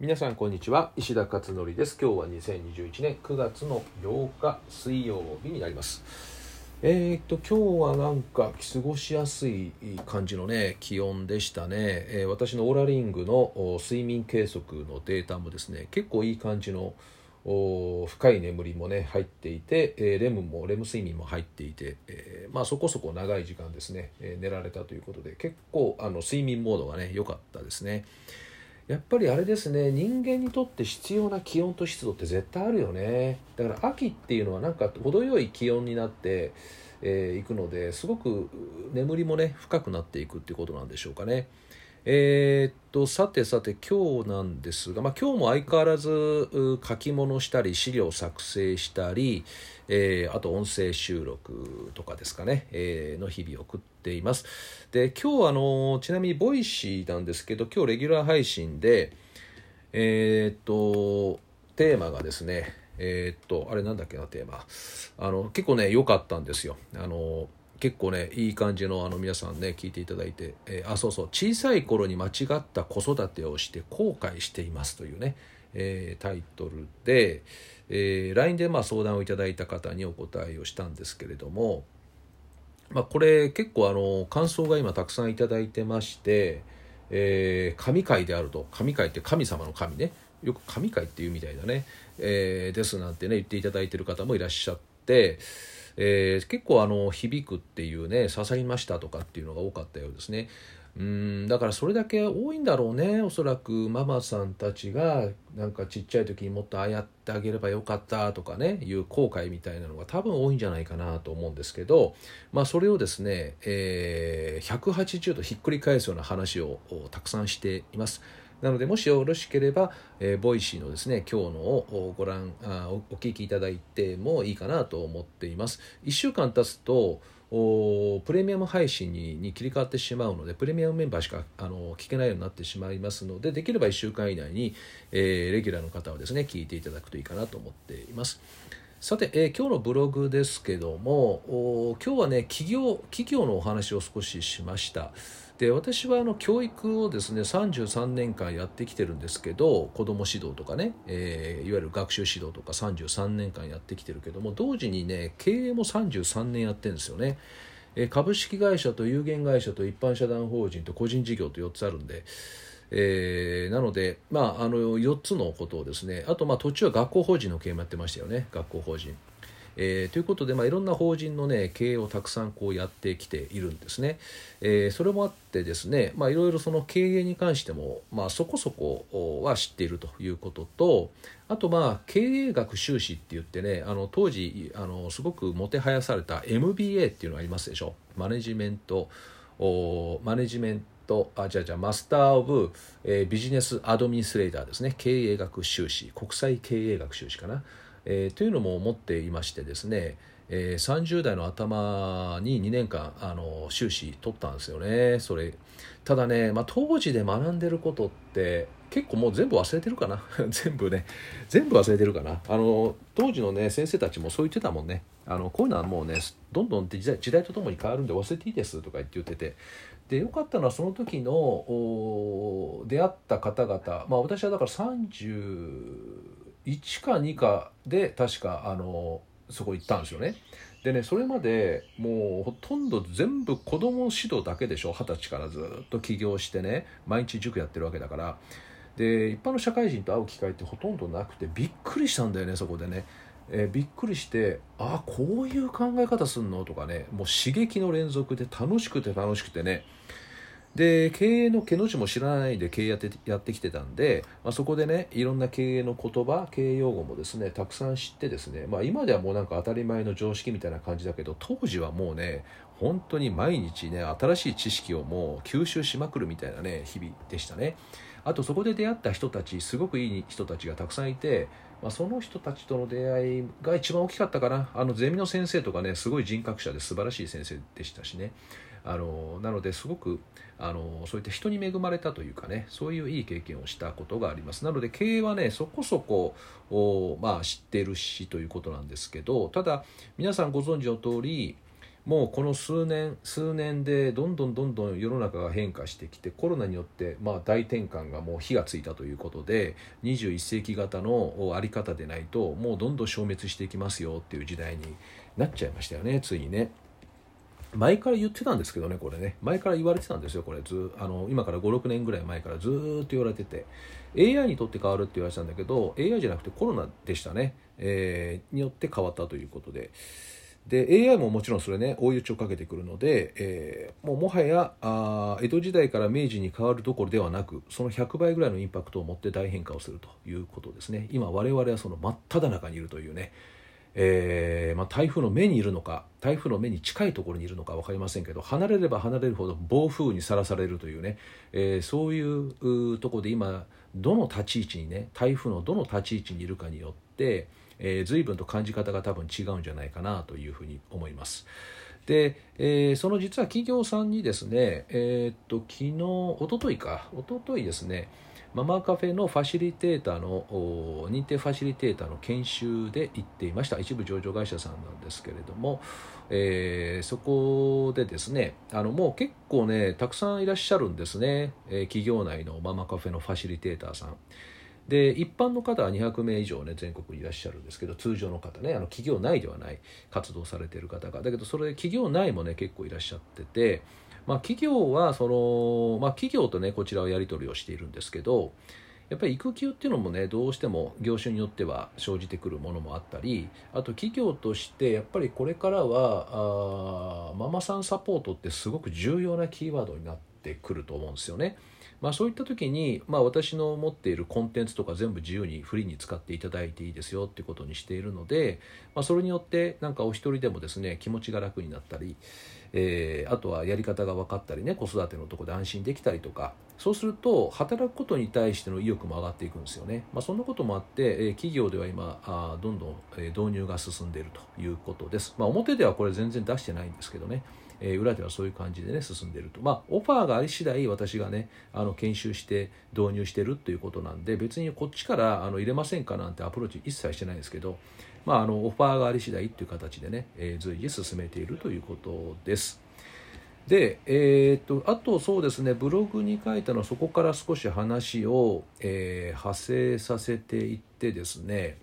皆さんこんにちは。石田勝則です。今日は2021年9月の8日水曜日になります。えー、っと今日はなんか過ごしやすい感じのね気温でしたね、えー、私のオーラリングの睡眠計測のデータもですね結構いい感じの深い眠りもね入っていて、えー、レムもレム睡眠も入っていて、えー、まあ、そこそこ長い時間ですね、え、寝られたということで結構あの睡眠モードがね良かったですね。やっぱりあれですね人間にとって必要な気温と湿度って絶対あるよねだから秋っていうのはなんか程よい気温になって、えー、くのですごく眠りもね深くなっていくっていうことなんでしょうかね。えー、っとさてさて今日なんですが、まあ、今日も相変わらず書き物したり資料作成したり、えー、あと音声収録とかですかね、えー、の日々を送ってています。で今日あのちなみに Voicy なんですけど今日レギュラー配信でえー、っとテーマがですねえっとあれなんだっけなテーマ。あの結構ね良かったんですよ。あの結構ねいい感じのあの皆さんね聞いていただいて、えー、あそうそう小さい頃に間違った子育てをして後悔していますというね、えー、タイトルで、えー、LINE でまあ相談をいただいた方にお答えをしたんですけれども、まあ、これ結構あの感想が今たくさんいただいてまして、えー、神会であると神会って神様の神ねよく神会っていうみたいだね、えー、ですなんてね言っていただいてる方もいらっしゃって。えー、結構あの響くっていうね刺さりましたとかっていうのが多かったようですね。うんだからそれだけ多いんだろうねおそらくママさんたちがなんかちっちゃい時にもっとああやってあげればよかったとかねいう後悔みたいなのが多分多いんじゃないかなと思うんですけど、まあ、それをですね、えー、180度ひっくり返すような話をたくさんしています。なのでもしよろしければ、えー、 Voicy のですね今日のをご覧あおお聞きいただいてもいいかなと思っています1週間経つとプレミアム配信にに切り替わってしまうのでプレミアムメンバーしかあの聞けないようになってしまいますのでできれば1週間以内に、えー、レギュラーの方はですね聞いていただくといいかなと思っています。さて、えー、今日のブログですけども今日はね企業企業のお話を少ししました。で私はあの教育をですね33年間やってきてるんですけど子ども指導とかね、えー、いわゆる学習指導とか33年間やってきてるけども同時にね経営も33年やってるんですよね。え株式会社と有限会社と一般社団法人と個人事業と4つあるんで、えー、なので、まあ、あの4つのことをですねあとまあ途中は学校法人の経営もやってましたよね学校法人。えー、ということで、まあ、いろんな法人の、ね、経営をたくさんこうやってきているんですね。えー、それもあってですね、まあ、いろいろその経営に関しても、まあ、そこそこは知っているということとあとまあ経営学修士って言ってねあの当時あのすごくもてはやされた MBA っていうのがありますでしょ。マネジメントマネジメントあじゃあじゃあマスター・オブ、えー、ビジネス・アドミニストレーターですね。経営学修士。国際経営学修士かな。えー、というのも思っていましてですね、えー、30代の頭に2年間あの修士取ったんですよね。それただね、まあ、当時で学んでることって結構もう全部忘れてるかな？全部ね全部忘れてるかな？あの当時のね先生たちもそう言ってたもんね。あのこういうのはもうねどんどん時代時代とともに変わるんで忘れていいですとか言って言ってて。でよかったのはその時の出会った方々まあ私はだから30 1か2かで確かあのそこ行ったんですよね。でねそれまでもうほとんど全部子供指導だけでしょ二十歳からずっと起業してね毎日塾やってるわけだからで一般の社会人と会う機会ってほとんどなくてびっくりしたんだよねそこでね。えー、びっくりしてああこういう考え方すんの？とかねもう刺激の連続で楽しくて楽しくてねで経営の毛の字も知らないで経営やってやってきてたんで、まあ、そこでねいろんな経営の言葉経営用語もですねたくさん知ってですね、まあ、今ではもうなんか当たり前の常識みたいな感じだけど当時はもうね本当に毎日ね新しい知識をもう吸収しまくるみたいなね日々でしたね。あとそこで出会った人たちすごくいい人たちがたくさんいて、まあ、その人たちとの出会いが一番大きかったかな。あのゼミの先生とかねすごい人格者で素晴らしい先生でしたしね。あのなのですごくあのそういった人に恵まれたというかねそういういい経験をしたことがありますなので経営はねそこそこまあ、知ってるしということなんですけどただ皆さんご存知の通りもうこの数年数年でどんどんどんどん世の中が変化してきてコロナによってまあ大転換がもう火がついたということで21世紀型の在り方でないともうどんどん消滅していきますよっていう時代になっちゃいましたよねついにね。前から言ってたんですけどねこれね。前から言われてたんですよこれ。ずあの今から56年ぐらい前からずっと言われてて。AI にとって変わるって言われてたんだけど AI じゃなくてコロナでしたね、えー、によって変わったということで。で AI ももちろんそれね追い打ちをかけてくるので、えー、もうもはやあ江戸時代から明治に変わるどころではなくその100倍ぐらいのインパクトを持って大変化をするということですね。今我々はその真っ只中にいるというね。えーまあ、台風の目にいるのか台風の目に近いところにいるのか分かりませんけど離れれば離れるほど暴風にさらされるというね、えー、そういうとこで今どの立ち位置にね台風のどの立ち位置にいるかによって、えー、随分と感じ方が多分違うんじゃないかなというふうに思います。で、えー、その実は企業さんにですね、えー、っと昨日おとといかおとといですねママカフェのファシリテーターの認定ファシリテーターの研修で行っていました。一部上場会社さんなんですけれども、えー、そこでですねあのもう結構ねたくさんいらっしゃるんですね、えー、企業内のママカフェのファシリテーターさん。で一般の方は200名以上ね全国にいらっしゃるんですけど通常の方ねあの企業内ではない活動されている方が。だけどそれ企業内もね結構いらっしゃっててまあ、企業はその、まあ、企業とねこちらはやり取りをしているんですけどやっぱり育休っていうのもねどうしても業種によっては生じてくるものもあったりあと企業としてやっぱりこれからはあママさんサポートってすごく重要なキーワードになっててくると思うんですよね。まあ、そういった時に、まあ、私の持っているコンテンツとか全部自由にフリーに使っていただいていいですよっていうことにしているので、まあ、それによってなんかお一人でもですね気持ちが楽になったり、えー、あとはやり方が分かったりね子育てのとこで安心できたりとかそうすると働くことに対しての意欲も上がっていくんですよね、まあ、そんなこともあって、えー、企業では今あどんどん、導入が進んでいるということです、まあ、表ではこれ全然出してないんですけどね。えー、裏ではそういう感じでね進んでいるとまあオファーがあり次第私がねあの研修して導入してるっていうことなんで別にこっちからあの入れませんかなんてアプローチ一切してないんですけどまああのオファーがあり次第っていう形でね、えー、随時進めているということです。で、えー、っとあとそうですねブログに書いたのはそこから少し話を、えー、派生させていってですね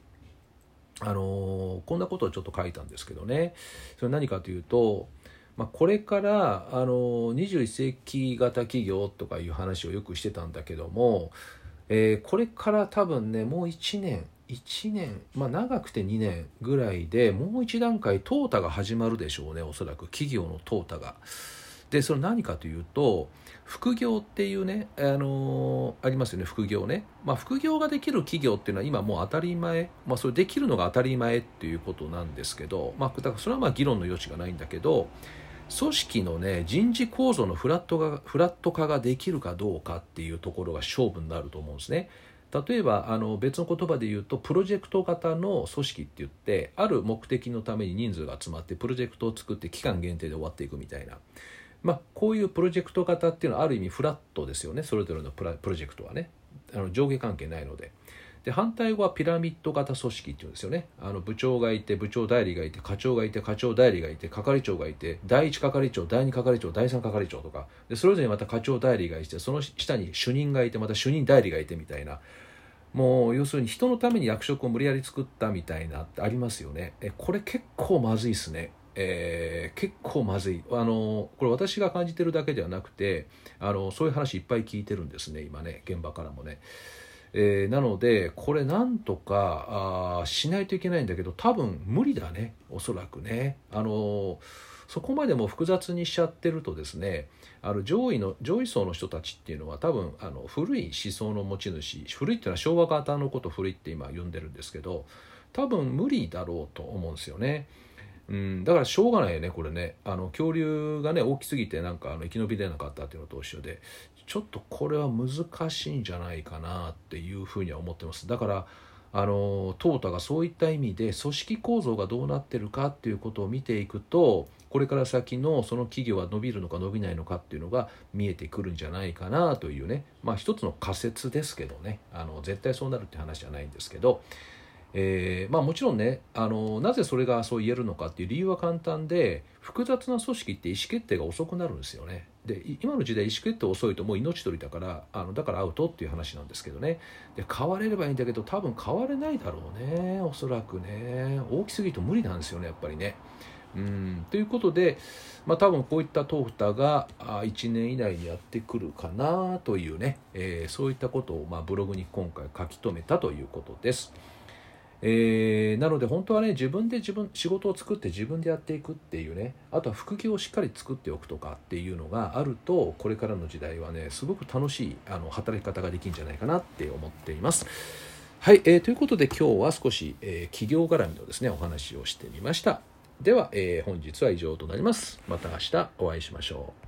あのー、こんなことをちょっと書いたんですけどねそれ何かというとまあ、これからあの21世紀型企業とかいう話をよくしてたんだけども、えー、これから多分ねもう1年1年まあ長くて2年ぐらいでもう一段階淘汰が始まるでしょうねおそらく。企業の淘汰が。でそれ何かというと副業っていうね、あのー、ありますよね副業ね、まあ、副業ができる企業っていうのは今もう当たり前、まあ、それできるのが当たり前っていうことなんですけど、まあ、だからそれはまあ議論の余地がないんだけど組織のね人事構造のフラットがフラット化ができるかどうかっていうところが勝負になると思うんですね。例えばあの別の言葉で言うとプロジェクト型の組織って言ってある目的のために人数が集まってプロジェクトを作って期間限定で終わっていくみたいな、まあ、こういうプロジェクト型っていうのはある意味フラットですよねそれぞれのプロジェクトはねあの上下関係ないので。で反対語はピラミッド型組織っていうんですよね。あの部長がいて部長代理がいて課長がいて課長代理がいて係長がいて第1係長第2係長第3係長とか。でそれぞれまた課長代理がいてその下に主任がいてまた主任代理がいてみたいな。もう要するに人のために役職を無理やり作ったみたいなってありますよね。えこれ結構まずいっすね。えー、結構まずい。あのこれ私が感じてるだけではなくてあのそういう話いっぱい聞いてるんですね今ね現場からもね。えー、なのでこれなんとかあしないといけないんだけど多分無理だねおそらくね。あのそこまでも複雑にしちゃってるとですねあの上位の上位層の人たちっていうのは多分あの古い思想の持ち主古いっていうのは昭和型のこと古いって今呼んでるんですけど多分無理だろうと思うんですよね。うん、だからしょうがないよねこれねあの恐竜がね大きすぎてなんかあの生き延びれなかったっていうのと一緒でちょっとこれは難しいんじゃないかなっていうふうには思ってます。だからあのトータがそういった意味で組織構造がどうなってるかっていうことを見ていくとこれから先のその企業は伸びるのか伸びないのかっていうのが見えてくるんじゃないかなというね。まあ一つの仮説ですけどね。あの絶対そうなるって話じゃないんですけど。えーまあ、もちろんねあのなぜそれがそう言えるのかっていう理由は簡単で複雑な組織って意思決定が遅くなるんですよね。で今の時代意思決定遅いともう命取りだからあのだからアウトっていう話なんですけどね。で変われればいいんだけど多分変われないだろうね。おそらくね。大きすぎると無理なんですよねやっぱりね。うん。ということで、まあ、多分こういったトーフタが1年以内にやってくるかなというね、えー、そういったことを、ま、ブログに今回書き留めたということです。えー、なので本当はね自分で自分仕事を作って自分でやっていくっていうねあとは副業をしっかり作っておくとかっていうのがあるとこれからの時代はねすごく楽しいあの働き方ができるんじゃないかなって思っています。はい、えー、ということで今日は少し、えー、企業絡みのですねお話をしてみました。では、えー、本日は以上となります。また明日お会いしましょう。